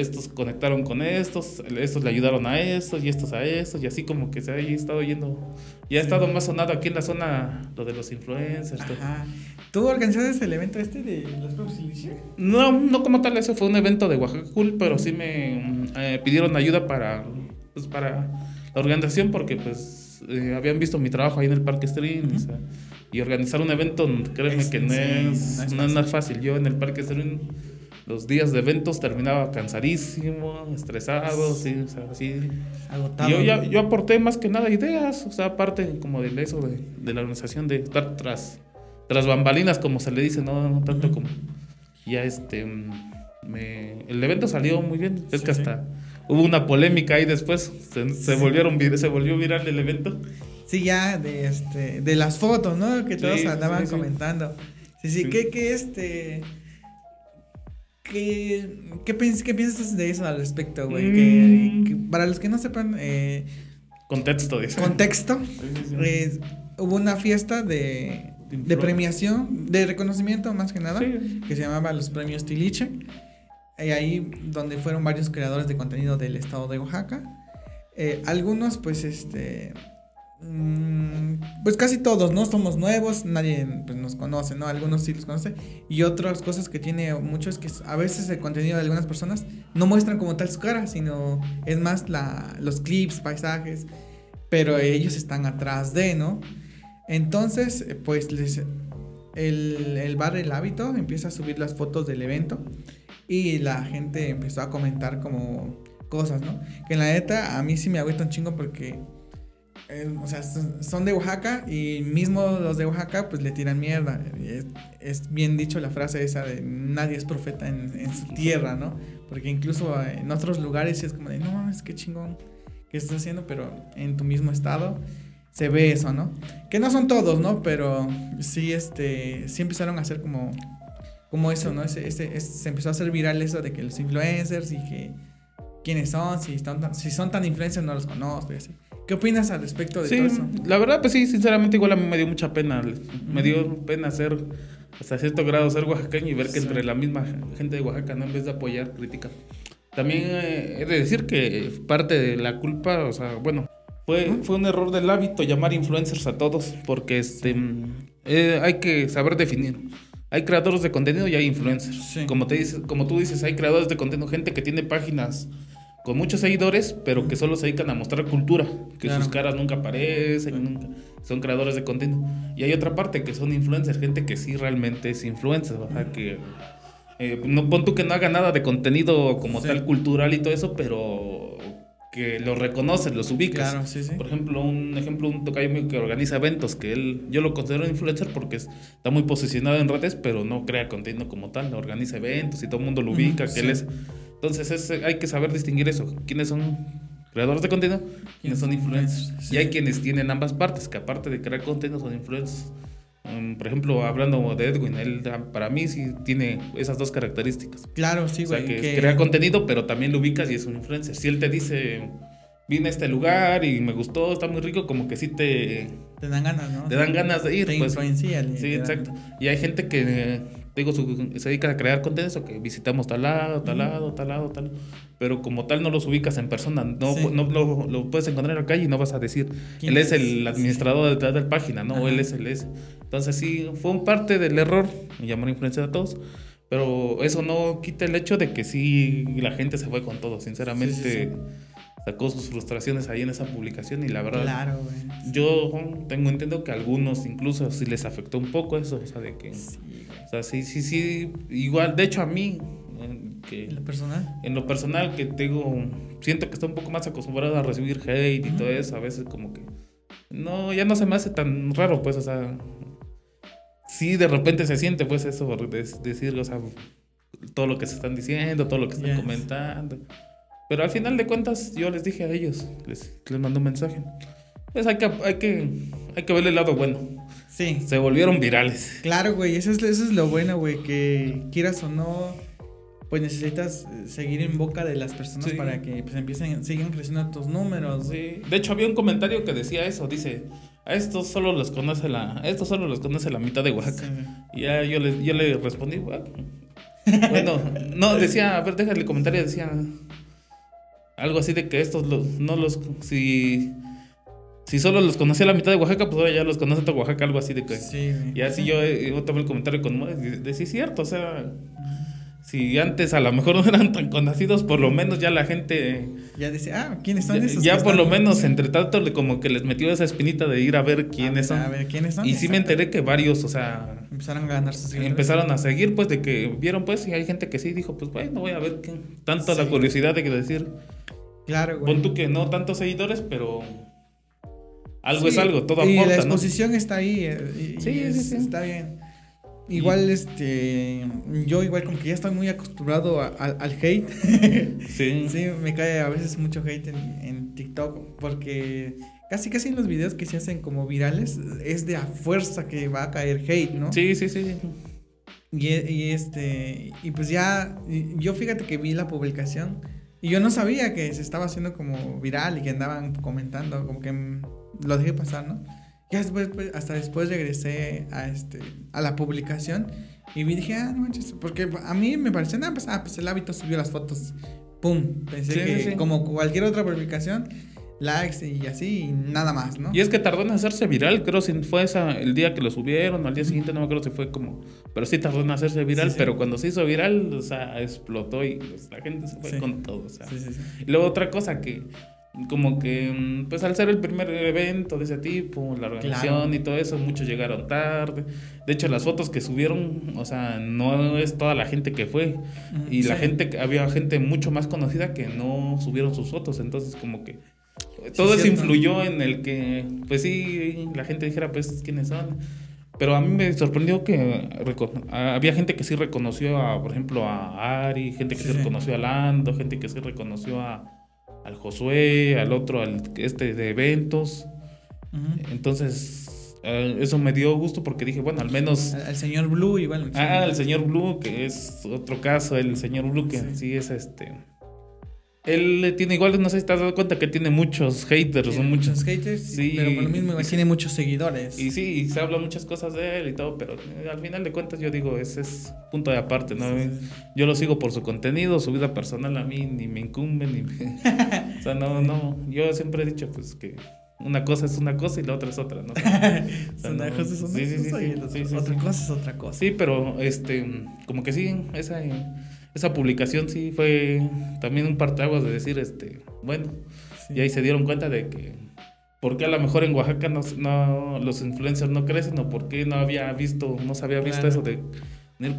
estos conectaron con estos, estos le ayudaron a estos y estos a estos y así como que se ha estado yendo. Y ha estado más sonado aquí en la zona lo de los influencers. todo. Ajá. ¿Tú organizaste el evento este de los Juegos Ilicia? No, no como tal, ese fue un evento de Oaxaca Cool, pero sí me eh, pidieron ayuda para, pues, para la organización porque pues eh, habían visto mi trabajo ahí en el Parque Stream. o sea, y organizar un evento, créeme Es- que no sí, es, no es no es nada fácil. Yo en el Parque Stream los días de eventos terminaba cansadísimo, estresado, sí, o sea, así. Agotado. Y yo, ya, yo aporté más que nada ideas, o sea, aparte como de eso de, de la organización, de estar tras, tras bambalinas, como se le dice, no, no tanto como... Ya este... me- el evento salió muy bien, es Sí, que sí. hasta hubo una polémica ahí después, se, se Sí. volvieron, se volvió viral el evento. Sí, ya de este de las fotos, ¿no? Que todos Sí, andaban sí, sí. comentando. Sí, sí, Sí. ¿qué, qué este qué, qué, piens- qué piensas de eso al respecto, güey? Que- Mm. que para los que no sepan eh, Contexto, dice. contexto, eh, hubo una fiesta de, de premiación, de reconocimiento más que nada, Sí. que se llamaba los premios Tiliche. Y ahí donde fueron varios creadores de contenido del estado de Oaxaca. Eh, algunos, pues, este. Mm, Pues casi todos, ¿no? Somos nuevos, nadie pues, nos conoce, ¿no? Algunos sí los conoce. Y otras cosas que tiene mucho es que a veces el contenido de algunas personas no muestran como tal su cara, sino es más la, los clips, paisajes, pero ellos están atrás de, ¿no? Entonces, eh, pues les, el, el bar El Hábito empieza a subir las fotos del evento y la gente empezó a comentar como cosas, ¿no? Que la neta a mí sí me agüita un chingo porque, eh, o sea, son de Oaxaca y mismo los de Oaxaca pues le tiran mierda. Es, es bien dicho la frase esa de nadie es profeta en, en su tierra, ¿no? Porque incluso en otros lugares es como de, no mames, qué chingón que estás haciendo, pero en tu mismo estado se ve eso, ¿no? Que no son todos, ¿no? Pero sí, este, sí empezaron a hacer como, como eso, ¿no? Ese, ese- ese- se empezó a hacer viral eso de que los influencers y que quiénes son, si, están tan- si son tan influencers no los conozco y así. ¿Qué opinas al respecto de Sí, todo eso? la verdad, pues sí, sinceramente igual a mí me dio mucha pena. Me dio pena ser, hasta cierto grado, ser oaxaqueño y ver que Sí. entre la misma gente de Oaxaca, ¿no? En vez de apoyar, critica. También eh, he de decir que parte de la culpa, o sea, bueno, fue, fue un error del hábito llamar influencers a todos, porque este, mm, eh, hay que saber definir. Hay creadores de contenido y hay influencers. Sí. Como, te dices, como tú dices, hay creadores de contenido, gente que tiene páginas con muchos seguidores, pero que solo se dedican a mostrar cultura, que Claro. sus caras nunca aparecen, nunca- son creadores de contenido. Y hay otra parte que son influencers, gente que sí realmente es influencer, o sea, que eh, no pon tú que no haga nada de contenido como Sí. tal cultural y todo eso, pero que los reconoces, los ubicas. Claro, sí, sí. Por ejemplo, un ejemplo, un tocayo mío que organiza eventos, que él, yo lo considero influencer porque es- está muy posicionado en redes, pero no crea contenido como tal, organiza eventos y todo el mundo lo ubica, que él es. Entonces es- hay que saber distinguir eso. ¿Quiénes son creadores de contenido? ¿Quiénes son influencers? Sí. Y hay quienes tienen ambas partes, que aparte de crear contenido son influencers. Mm, por ejemplo, hablando de Edwin, él ah, para mí sí tiene esas dos características. Claro, sí, O sea, güey. que, que- crea contenido, pero también lo ubicas y es un influencer. Si él te dice, vine a este lugar y me gustó, está muy rico, como que sí te, Te dan ganas, ¿no? te dan ganas de ir. Te pues. Sí, literal. exacto. Y hay gente que, digo, su- se dedica a crear contenido, que visitamos tal lado, tal Ujú. lado, tal lado, tal. Pero como tal no los ubicas en persona, no, Sí. no lo, lo puedes encontrar en la calle y no vas a decir, ¿Quién él es es? el administrador detrás de la página, no, Ajá. él es el es. Entonces sí, fue un parte del error, llamar influencia a todos. Pero eso no quita el hecho de que sí la gente se fue con todo. Sinceramente, Sí, sí, sí. sacó sus frustraciones ahí en esa publicación y la verdad, Claro, güey. yo tengo entendido que a algunos incluso sí les afectó un poco eso, o sea, de que, Sí, o sea, sí, sí, sí, igual, de hecho a mí, que ¿En lo personal? en lo personal que tengo, siento que estoy un poco más acostumbrado a recibir hate y Ujú. todo eso, a veces como que, no, ya no se me hace tan raro, pues, o sea, sí de repente se siente pues eso, de, decir, o sea, todo lo que se están diciendo, todo lo que están Yes. comentando. Pero al final de cuentas yo les dije a ellos, les, les mandé un mensaje. Pues hay que, hay que, hay que verle el lado bueno. Sí. Se volvieron virales. Claro, güey, eso es, eso es lo bueno, güey, que quieras o no, pues necesitas eh, seguir en boca de las personas Sí. para que pues empiecen, sigan creciendo tus números. Sí. De hecho había un comentario que decía eso, dice, a estos solo los conoce la, a estos solo los conoce la mitad de Oaxaca. Sí. Y ya yo le, yo le respondí, bueno, bueno, no, decía, a ver, déjale el comentario, decía algo así de que estos los, no los, si, si solo los conocía la mitad de Oaxaca, pues ahora ya los conoce toda Oaxaca, algo así de que... Sí. Y así yo, eh, yo tomé el comentario con de, de sí cierto, o sea, si antes a lo mejor no eran tan conocidos, por lo menos ya la gente... Ya dice, ah, ¿quiénes son Ya, esos? ya por lo menos, entre tanto, como que les metió esa espinita de ir a ver quiénes A son. ver, ¿quiénes son? Y sí me enteré que varios, o sea, Empezaron a ganar sus seguidores. empezaron a seguir, pues, de que vieron, pues, y hay gente que sí dijo, pues, bueno, voy a ver qué. Tanto la curiosidad de que decir, Claro, güey. pon tú que no tantos seguidores, pero algo es Sí, algo, todo y la aporta, ¿no? exposición está ahí. eh, y- y Sí, es- sí, sí. Está bien. Igual, este. Yo, igual, como que ya estoy muy acostumbrado a- al- al hate. Sí. Sí, me cae a veces mucho hate en, en TikTok porque casi casi en los videos que se hacen como virales es de a fuerza que va a caer hate, ¿no? Sí, sí, sí. Y, y este y pues ya y- yo fíjate que vi la publicación y yo no sabía que se estaba haciendo como viral y que andaban comentando, como que lo dejé pasar, ¿no? Ya después, pues, hasta después regresé a este a la publicación y vi dije, ah, no manches, porque a mí me pareció, nada, pues, ah, pues el hábito subió las fotos. Pum, pensé Sí, que sí, como cualquier otra publicación, likes y así y nada más, ¿no? Y es que tardó en hacerse viral, creo si fue esa, el día que lo subieron, al día siguiente no me acuerdo si fue como, pero sí tardó en hacerse viral, Sí, pero cuando se hizo viral, o sea, explotó y pues, la gente se fue con todo, o sea. Sí, sí, sí. Y luego otra cosa que, como que, mm, pues al ser el primer evento de ese tipo, la organización Claro. y todo eso, muchos llegaron tarde. De hecho, las fotos que subieron, o sea, no es toda la gente que fue. Y la Sí. gente, había gente mucho más conocida que no subieron sus fotos. Entonces, como que todo eso cierto. influyó en el que, pues sí, la gente dijera, pues, quiénes son. Pero a mí me sorprendió que había gente que sí reconoció a, por ejemplo, a Ari, gente que Sí, sí, sí. reconoció a Lando, gente que sí reconoció a, al Josué, al otro, al este de eventos. Entonces, eh, eso me dio gusto porque dije, bueno, al menos... Al, al señor Blue igual. Ah, el señor Blue, que es otro caso, el señor Blue, que Sí. sí, es este. Él tiene igual, no sé si te has dado cuenta que tiene muchos haters, Tiene son muchos. haters, Sí. pero por lo mismo igual tiene muchos seguidores. Y sí, y se habla muchas cosas de él y todo, pero eh, al final de cuentas yo digo, ese es punto de aparte, ¿no? Sí. Yo lo sigo por su contenido, su vida personal a mí ni me incumbe, ni me... o sea, no, no, yo siempre he dicho pues que una cosa es una cosa y la otra es otra, ¿no? O sea, Son no- una cosa es una cosa y la otra cosa es otra cosa. Sí, pero este, como que sí, esa, esa publicación sí fue también un parteaguas de decir, este, bueno, Sí. y ahí se dieron cuenta de que, ¿por qué a lo mejor en Oaxaca no, no- los influencers no crecen o por qué no había visto, no se había visto Claro. eso de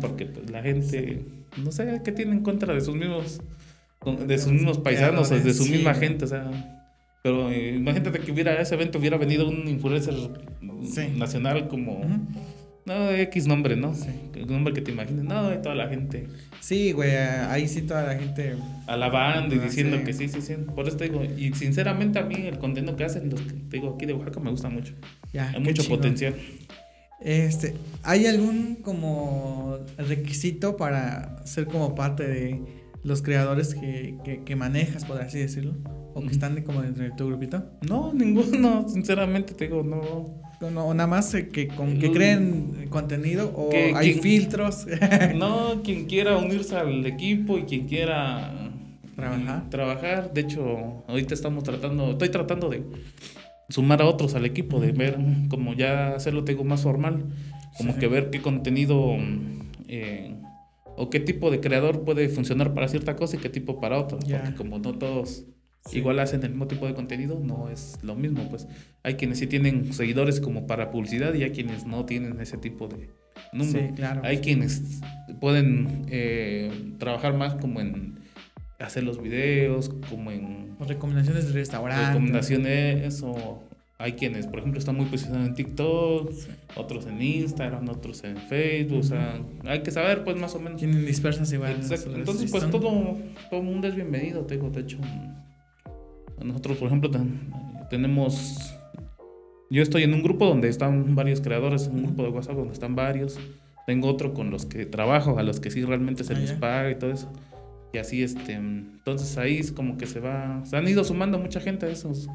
porque pues, la gente, no sé qué tiene en contra de sus mismos, de sus mismos paisanos, de su Sí. misma gente, o sea. Pero eh, imagínate que hubiera ese evento hubiera venido un influencer nacional como. No, X nombre, ¿no? El nombre que te imagines, no, y toda la gente Sí, güey, ahí sí toda la gente. alabando y Ah, diciendo sí. que sí, sí, sí. Por eso te digo, y sinceramente a mí el contenido que hacen los que te digo aquí de Oaxaca me gusta mucho. Ya, Hay mucho potencial. Este, ¿hay algún como requisito para ser como parte de los creadores que, que, que manejas, por así decirlo? O que están de- como dentro de tu grupito. No, ninguno, sinceramente te digo, no. O, no- nada más eh, que, con, que Mm. creen contenido o Que- hay filtros. No, quien quiera unirse al equipo y quien quiera Trabajar. mm, trabajar. De hecho, ahorita estamos tratando, estoy tratando de sumar a otros al equipo, de ver como ya hacerlo, te digo, más formal. Como Sí, que ver qué contenido eh, o qué tipo de creador puede funcionar para cierta cosa y qué tipo para otra. Porque como no todos Sí. igual hacen el mismo tipo de contenido, no es lo mismo. Pues hay quienes sí tienen seguidores como para publicidad y hay quienes no tienen ese tipo de número. Sí, claro. Hay quienes pueden eh, trabajar más como en hacer los videos, como en Recomendaciones de restaurantes. recomendaciones o hay quienes, por ejemplo, están muy posicionados en TikTok, Sí. otros en Instagram, otros en Facebook, o sea, hay que saber pues más o menos. Tienen dispersas igual. Exacto. Entonces, pues todo, todo mundo es bienvenido, te digo, de hecho, nosotros, por ejemplo, ten- tenemos, yo estoy en un grupo donde están varios creadores, un grupo de WhatsApp donde están varios, tengo otro con los que trabajo, a los que sí realmente se Ah, les paga y todo eso. Y así, este, entonces ahí es como que se va, se han ido sumando mucha gente a esos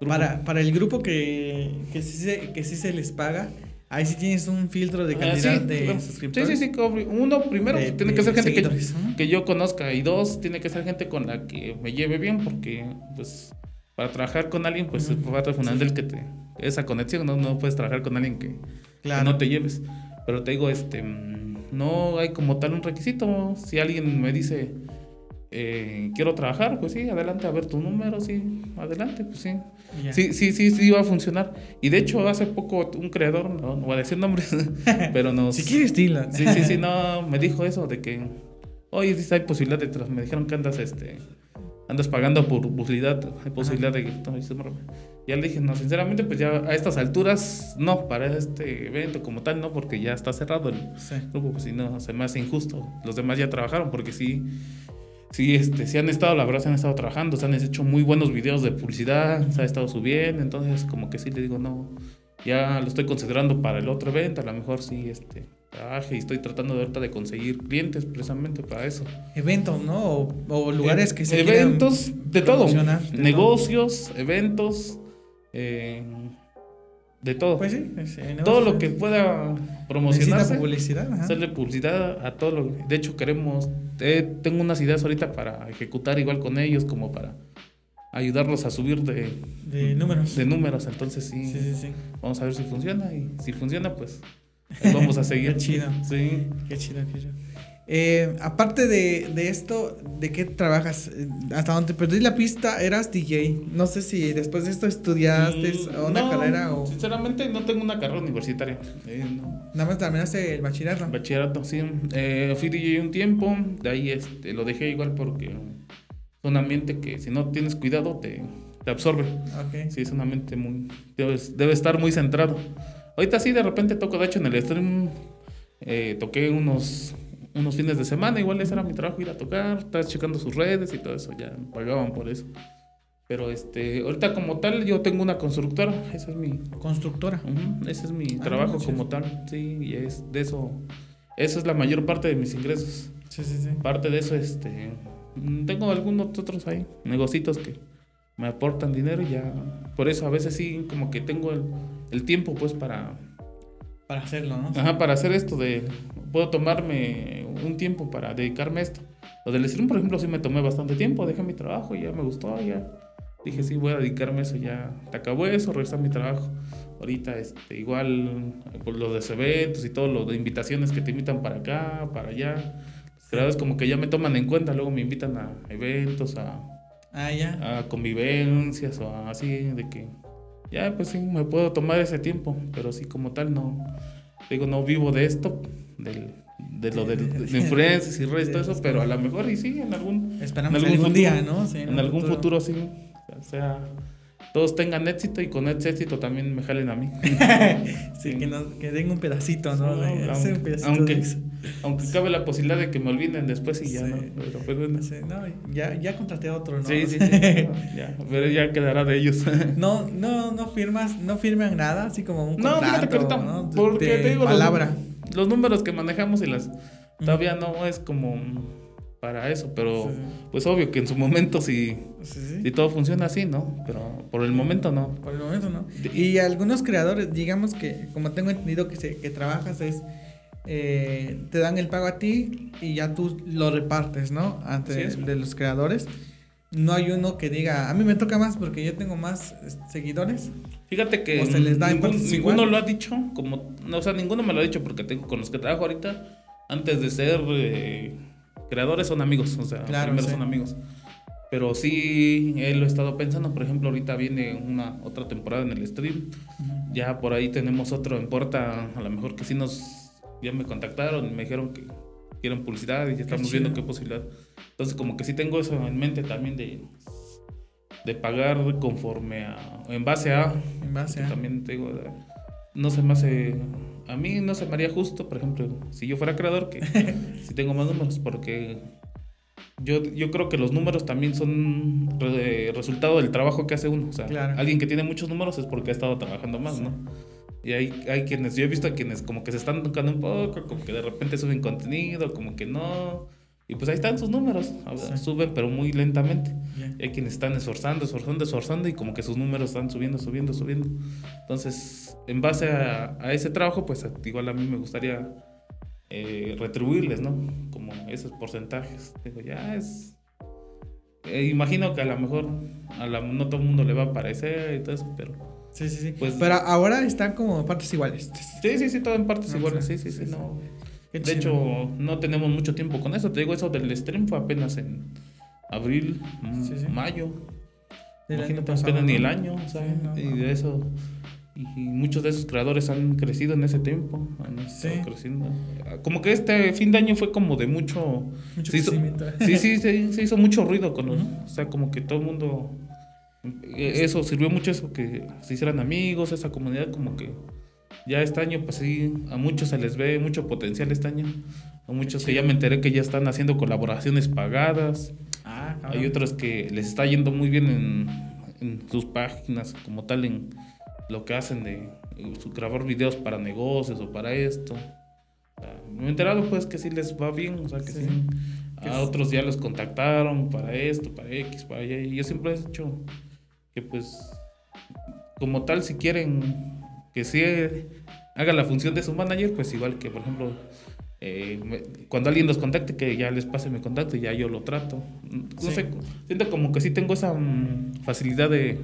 grupos. Para, para el grupo que, que, sí se, que sí se les paga, ahí sí tienes un filtro de Ah, cantidad sí, de suscriptores. Sí, sí, sí. Uno, primero, de- tiene de que ser gente que, que yo conozca. Y dos, tiene que ser gente con la que me lleve bien, porque, pues, para trabajar con alguien, pues, es parte fundamental que te. Esa conexión, ¿no? No puedes trabajar con alguien que, que Claro. no te lleves. Pero te digo, este. mm, No hay como tal un requisito. Si alguien me dice. Eh, quiero trabajar, pues sí, adelante a ver tu número, sí, adelante, pues sí. Sí, sí, sí, sí va a funcionar. Y de hecho, hace poco un creador, no, no voy a decir nombres, pero nos... Si quieres, dilo. Sí, sí, sí, no, me dijo eso de que, oye, dice, hay posibilidad de, tras- me dijeron que andas, este, andas pagando por publicidad, hay posibilidad de... se me- Ya le dije, no, sinceramente, pues ya a estas alturas, no, para este evento como tal, no, porque ya está cerrado el Sí. grupo, pues si no, se me hace injusto. Los demás ya trabajaron, porque sí, sí, este, sí han estado, la verdad, se han estado trabajando, se han hecho muy buenos videos de publicidad, se ha estado subiendo, entonces como que sí le digo, no, ya lo estoy considerando para el otro evento, a lo mejor sí, este, trabaje y estoy tratando de ahorita de conseguir clientes precisamente para eso. Eventos, ¿no? O, o lugares Eh, que se Eventos, de todo. de Negocios, eventos, eh, de todo. Pues sí. es- eh, todo lo que pueda promocionarse. publicidad. ajá. hacerle publicidad a todo lo de hecho queremos eh, tengo unas ideas ahorita para ejecutar igual con ellos como para ayudarlos a subir de, De números. de números entonces sí, Sí, sí, sí. vamos a ver si funciona y si funciona pues ahí vamos a seguir Qué chido. sí Qué chido, qué chido. Eh, aparte de, de esto, ¿de qué trabajas? Eh, Hasta donde perdí la pista, eras DJ. No sé si después de esto estudiaste Mm, una no, carrera o sinceramente no tengo una carrera universitaria Eh, no. nada más terminaste el bachillerato. bachillerato sí Eh, fui DJ un tiempo de ahí este, lo dejé igual porque es un ambiente que si no tienes cuidado te, te absorbe. Sí, es una mente muy. Debes, debe estar muy centrado. Ahorita sí, de repente toco, de hecho, en el stream toqué unos, unos fines de semana. Igual ese era mi trabajo, ir a tocar, estar checando sus redes y todo eso. Ya me pagaban por eso. Pero este, ahorita como tal, yo tengo una constructora. Ese es mi, Constructora. ujú, ese es mi Ah, trabajo no, como tal. Sí, y es de eso. Eso es la mayor parte de mis ingresos. Sí, sí, sí. Parte de eso, este, mm, tengo algunos otros ahí, negocios que me aportan dinero y ya, por eso a veces sí, como que tengo el, el tiempo pues para, Para hacerlo, ¿no? ajá, para hacer esto de, puedo tomarme un tiempo para dedicarme a esto. Lo del stream, por ejemplo, sí me tomé bastante tiempo, dejé mi trabajo, ya me gustó, ya dije, sí, voy a dedicarme a eso, ya te acabó eso, regresé a mi trabajo. Ahorita, este, igual, por lo de eventos y todo lo de invitaciones que te invitan para acá, para allá. Los creadores como que ya me toman en cuenta, luego me invitan a eventos, a, Ah, ya. a convivencias o a así, de que ya, pues sí, me puedo tomar ese tiempo, pero sí, como tal, no, digo, no vivo de esto, del, de lo de, de influencers y redes, todo eso, pero a lo mejor y sí, en algún, Esperamos en algún, algún día, futuro, ¿no? Sí, en un algún futuro sí, o sea, todos tengan éxito y con ese éxito también me jalen a mí. sí, que, nos, que den un pedacito, ¿no? No, De- aunque- un pedacito aunque- de. Aunque cabe la posibilidad de que me olviden después y ya, Sí. ¿no? Pero, pues, bueno. Sí, no, ya, ya contraté a otro, ¿no? Sí, sí, sí. ya, pero ya quedará de ellos. No, no, no firmas, no firman nada, así como un No, contrato, ¿no? De- porque de te digo, palabra. Los, números que manejamos y las todavía no es como para eso, pero Sí. pues obvio que en su momento sí, Sí, sí. sí todo funciona así, ¿no? Pero por el momento no. Por el momento no. Y algunos creadores, digamos que, como tengo entendido que, se, que trabajas, es. eh, te dan el pago a ti y ya tú lo repartes, ¿no? Ante de los creadores. No hay uno que diga, a mí me toca más porque yo tengo más eh, seguidores. Fíjate que O se les da en ningún- partes ninguno igual. lo ha dicho, como, no, o sea, ninguno me lo ha dicho porque tengo con los que trabajo ahorita, antes de ser eh, creadores son amigos, o sea, Claro, primero sí. son amigos. Pero sí, él lo he estado pensando, por ejemplo, ahorita viene una otra temporada en el stream, ya por ahí tenemos otro en puerta, a lo mejor que sí nos, ya me contactaron, me dijeron que quieren publicidad y ya estamos viendo qué posibilidad. Entonces como que sí tengo eso en mente también de, de pagar conforme a, en base a, En base a. también te digo, eh, no se me hace, a mí no se me haría justo, por ejemplo, si yo fuera creador, que si tengo más números, porque yo, yo creo que los números también son re- resultado del trabajo que hace uno. O sea, Claro. alguien que tiene muchos números es porque ha estado trabajando más, ¿no? Y hay, hay quienes, yo he visto a quienes como que se están tocando un poco, como que de repente suben contenido, como que no. Y pues ahí están sus números, o sea, Sí. suben pero muy lentamente. Ya. Y hay quienes están esforzando, esforzando, esforzando y como que sus números están subiendo, subiendo, subiendo. Entonces, en base a, a ese trabajo, pues igual a mí me gustaría eh, retribuirles, ¿no? Como esos porcentajes. Digo, ya es... eh, imagino que a lo mejor a la, no todo el mundo le va a parecer y todo eso, pero... Sí, sí, sí. Pues- Pero ahora están como partes iguales. Sí, sí, sí, todo en partes No, iguales, sí, sí, sí, sí, sí, no. De hecho, no tenemos mucho tiempo con eso. Te digo, eso del stream fue apenas en abril, Sí, sí. mayo. Del Imagínate, pasado, apenas ni el año, o sea, no, y de eso. Y, muchos de esos creadores han crecido en ese tiempo, han estado Sí. creciendo. Como que este fin de año fue como de mucho. Mucho se hizo- sí, sí, se, se hizo mucho ruido con los. O sea, como que todo el mundo. Eh, Eso sirvió mucho, eso que se hicieran amigos, esa comunidad, como que. Ya este año, pues sí, a muchos se les ve mucho potencial este año. A muchos que ya me enteré que ya están haciendo colaboraciones pagadas. Ah, cabrón. Hay otros que les está yendo muy bien en, en sus páginas, como tal, en lo que hacen de eh, su- grabar videos para negocios o para esto. O sea, me he enterado pues que sí les va bien, o sea que sí. Sí. A otros ya los contactaron para esto, para X, para Y. Yo siempre he dicho que pues, como tal, si quieren que sí eh, haga la función de su manager, pues igual que, por ejemplo, eh, me- cuando alguien los contacte, que ya les pase mi contacto y ya yo lo trato. No Sí. sé, siento como que sí tengo esa mm, facilidad de,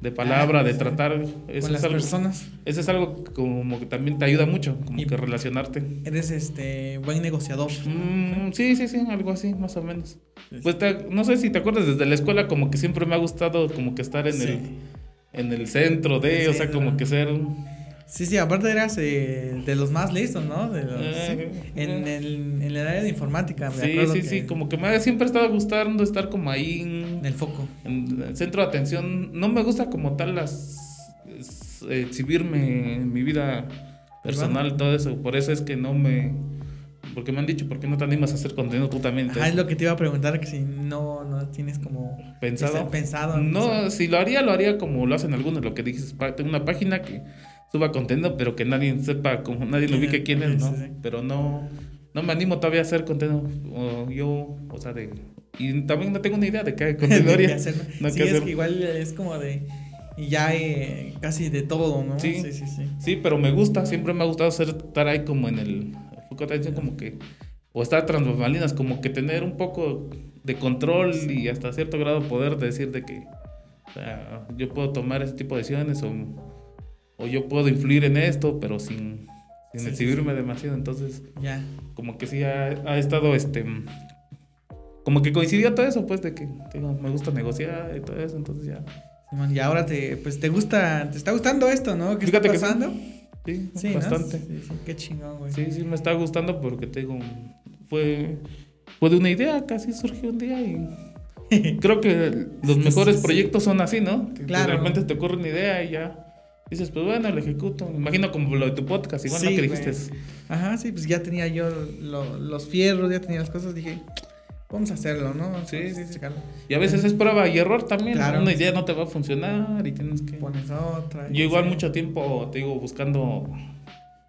de palabra, Ah, de tratar. Eso Con es, las algo, personas. eso es algo como que también te ayuda mucho, como Y- que relacionarte. Eres este buen negociador. Mm, sí, sí, sí, algo así, más o menos. Sí, Pues te- no sé si te acuerdas, desde la escuela como que siempre me ha gustado como que estar en, Sí. el, en el centro de, o Sí, sea, como que ser... Sí, sí, aparte eras eh, de los más listos, ¿no? De los- Eh, sí. en, el, en el área de informática, me Sí, sí, que- sí, como que me ha siempre estado gustando estar como ahí en, En el foco. en el centro de atención. No me gusta como tal las exhibirme en mi vida personal, todo eso. Por eso es que no me... Porque me han dicho, ¿por qué no te animas a hacer contenido tú también? Ajá, es lo que te iba a preguntar, que si no, no tienes como... pensado. ese- pensado. No, si lo haría, lo haría como lo hacen algunos, lo que dices, una página que suba contenido, pero que nadie sepa, como nadie lo ¿Quién ubique quién es, ¿no? sí, sí. Pero no, no me animo todavía a hacer contenido. O yo, o sea, de... Y también no tengo ni idea de qué hacer. No, sí, es hacer. que igual es como de... Y ya eh, casi de todo, ¿no? Sí. sí, sí. sí. Sí, pero me gusta, siempre me ha gustado ser, estar ahí como en el foco de atención, como que, o estar tras bambalinas, como que tener un poco de control y hasta cierto grado poder decir de que o sea, yo puedo tomar ese tipo de decisiones o, o yo puedo influir en esto, pero sin, sin Sí, exhibirme demasiado. Entonces, Ya. como que sí ha, ha estado este. Como que coincidió todo eso, pues, de que digo, me gusta negociar y todo eso, entonces ya. Y ahora te, pues te gusta, te está gustando esto, ¿no? ¿Qué Fíjate está que sí. pasando? Sí, Sí, ¿no? bastante. Sí, sí, qué chingón, güey. Sí, sí, me está gustando porque te digo, fue, fue de una idea, casi surgió un día y creo que los mejores sí, sí. proyectos son así, ¿no? Que Claro. De repente te ocurre una idea y ya dices, pues bueno, lo ejecuto. Imagino como lo de tu podcast, igual lo Sí, que dijiste. Ajá, sí, pues ya tenía yo lo- los fierros, ya tenía las cosas, dije, vamos a hacerlo, ¿no? Sí, Vamos sí, sí. Y a veces es prueba y error también. Claro. Una idea no te va a funcionar y tienes que... Pones otra. Yo igual así. mucho tiempo, te digo, buscando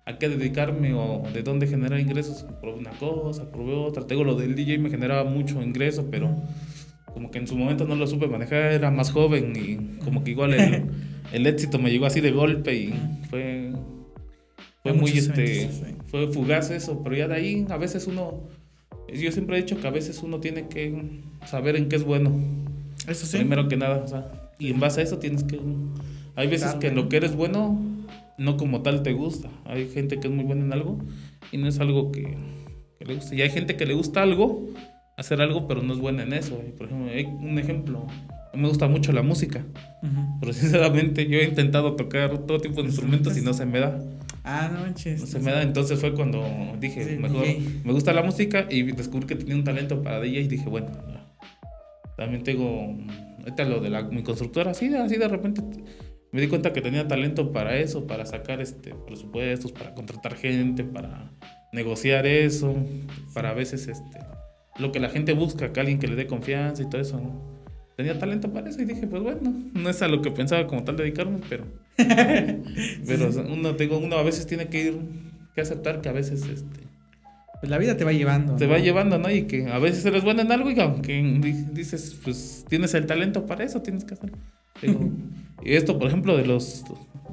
a qué dedicarme o de dónde generar ingresos. Probé una cosa, probé otra. Te digo, lo del DJ me generaba mucho ingreso, pero como que en su momento no lo supe manejar, era más joven y como que igual el, el éxito me llegó así de golpe y fue, fue muy, este, sí. fue fugaz eso, pero ya de ahí a veces uno, yo siempre he dicho que a veces uno tiene que saber en qué es bueno. Eso sí. Primero que nada, o sea, y en base a eso tienes que... Hay veces que lo que eres bueno, no como tal te gusta. Hay gente que es muy buena en algo y no es algo que, que le guste. Y hay gente que le gusta algo, hacer algo, pero no es buena en eso. Y, por ejemplo, hay un ejemplo, a mí me gusta mucho la música, Ujú. pero sinceramente yo he intentado tocar todo tipo de instrumentos y no se me da. Ah, no manches. No se me da, entonces fue cuando dije, Sí, mejor, DJ. me gusta la música y descubrí que tenía un talento para DJ y dije, bueno, también tengo, ahorita lo de la, mi constructora, así, de- así de repente me di cuenta que tenía talento para eso, para sacar este presupuestos, para contratar gente, para negociar eso, para a veces este, lo que la gente busca, que alguien que le dé confianza y todo eso. ¿no? Tenía talento para eso y dije, pues bueno, no es a lo que pensaba como tal dedicarme, pero pero uno, digo, uno a veces tiene que ir, que aceptar que a veces este, Pues la vida te va llevando. te ¿no? va llevando, ¿no? Y que a veces eres bueno en algo y aunque di- dices, pues tienes el talento para eso, tienes que hacerlo. Digo, y esto, por ejemplo, de los,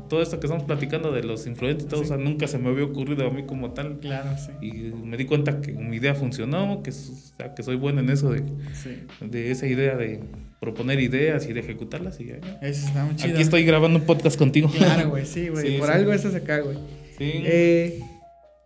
todo esto que estamos platicando de los influencers y todo, Sí. o sea, nunca se me había ocurrido a mí como tal. Claro, sí. Y me di cuenta que mi idea funcionó, que, o sea, que soy bueno en eso de, Sí. de esa idea de proponer ideas y de ejecutarlas. Y. Eso está muy chido. Aquí estoy grabando un podcast contigo. Claro, güey, sí, güey. Sí, Por sí. algo estás acá, güey. Sí. Eh,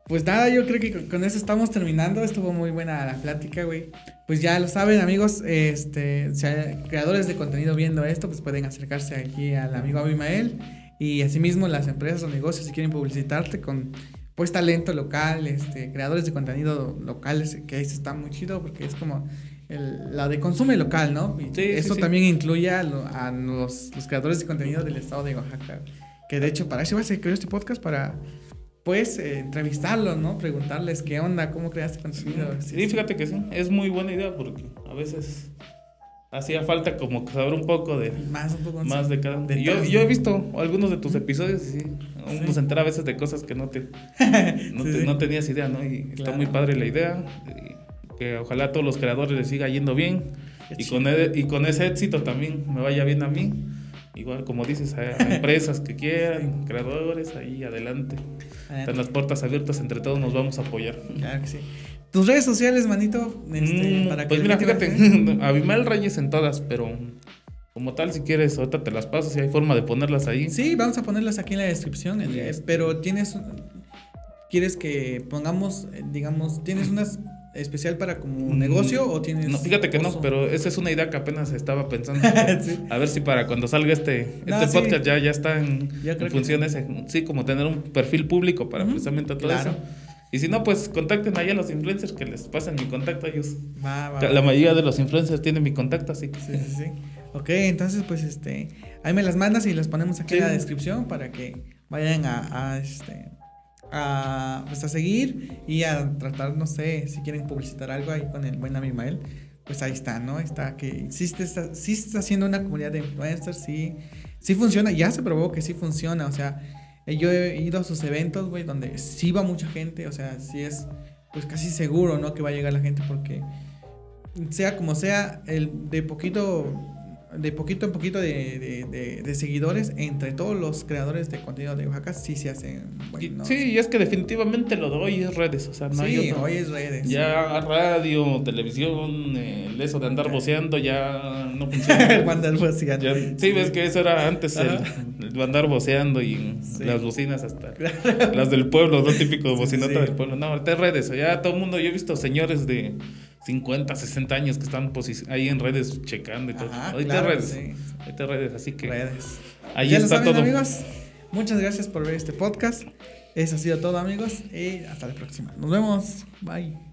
pues nada, yo creo que con- con eso estamos terminando. Estuvo muy buena la plática, güey. Pues ya lo saben, amigos, este, si hay creadores de contenido viendo esto, pues pueden acercarse aquí al amigo Abimael. Y asimismo, las empresas o negocios, si quieren publicitarte con pues talento local, este, creadores de contenido locales, que eso está muy chido porque es como el- la de consume local, ¿no? Y Sí, eso sí. también incluye a, lo- a los, los creadores de contenido del estado de Oaxaca. Que de hecho, para eso se creó este podcast, para pues eh, entrevistarlos, ¿no? Preguntarles qué onda, cómo creaste contenido. Sí, fíjate que sí, es muy buena idea porque a veces hacía falta como saber un poco de Más un poco más de cada uno. de Yo, todos, yo he visto algunos de tus episodios y sí, uno se entera a veces de cosas que no te, no, Sí, te- sí. no tenías idea, ¿no? Y está muy padre la idea, que ojalá a todos los creadores les siga yendo bien y con, e- y con ese éxito también me vaya bien a mí. Igual como dices, a, empresas que quieran, creadores, ahí adelante. Están las puertas abiertas, entre todos nos vamos a apoyar. Claro que sí. Tus redes sociales, manito, este, Mm, para que pues la mira, fíjate, vea. Abimael Reyes en todas, pero como tal, si quieres, ahorita te las paso, si hay forma de ponerlas ahí. Sí, vamos a ponerlas aquí en la descripción, eh, pero tienes quieres que pongamos, eh, digamos, tienes unas especial para como Mm, negocio o tienes No, fíjate que no, pero esa es una idea que apenas estaba pensando. Sí. A ver si para cuando salga este, No, este sí. podcast ya, ya está en, ese. Sí, como tener un perfil público para precisamente todo claro. eso. Y si no, pues contacten ahí a los influencers que les pasen mi contacto a ellos. Va, va, La va. mayoría de los influencers tienen mi contacto, así que Sí, sí, sí. Ok, entonces pues este, ahí me las mandas y las ponemos aquí en la descripción para que vayan a, a, este a, pues, a seguir y a tratar, no sé, si quieren publicitar algo ahí con el buen Abimael, pues ahí está, ¿no? Está, que está, sí está haciendo una comunidad de influencers, sí, sí funciona, ya se probó que sí funciona, o sea, eh, yo he ido a sus eventos, güey, donde sí va mucha gente, o sea, sí es pues casi seguro, ¿no? Que va a llegar la gente porque sea como sea, el de poquito, de poquito en poquito de, de, de- de seguidores entre todos los creadores de contenido de Oaxaca sí se hacen buenos. Sí, y es que definitivamente lo de hoy es redes, o sea, no hay Sí, hoy es redes. Ya radio, televisión, eh, el eso de andar voceando ya no funciona. Mandar voceando. Ya- sí, ves que eso era antes el, el andar voceando y las bocinas hasta las del pueblo, lo típico bocinota del pueblo. No, ahorita es redes, ya todo el mundo, yo he visto señores de 50, 60 años que están posi- ahí en redes checando y todo. Ajá, ahorita claro, es redes, sí. ahorita redes, así que Redes. ahí ya está lo saben, todo. amigos. Muchas gracias por ver este podcast. Eso ha sido todo, amigos. Y hasta la próxima. Nos vemos. Bye.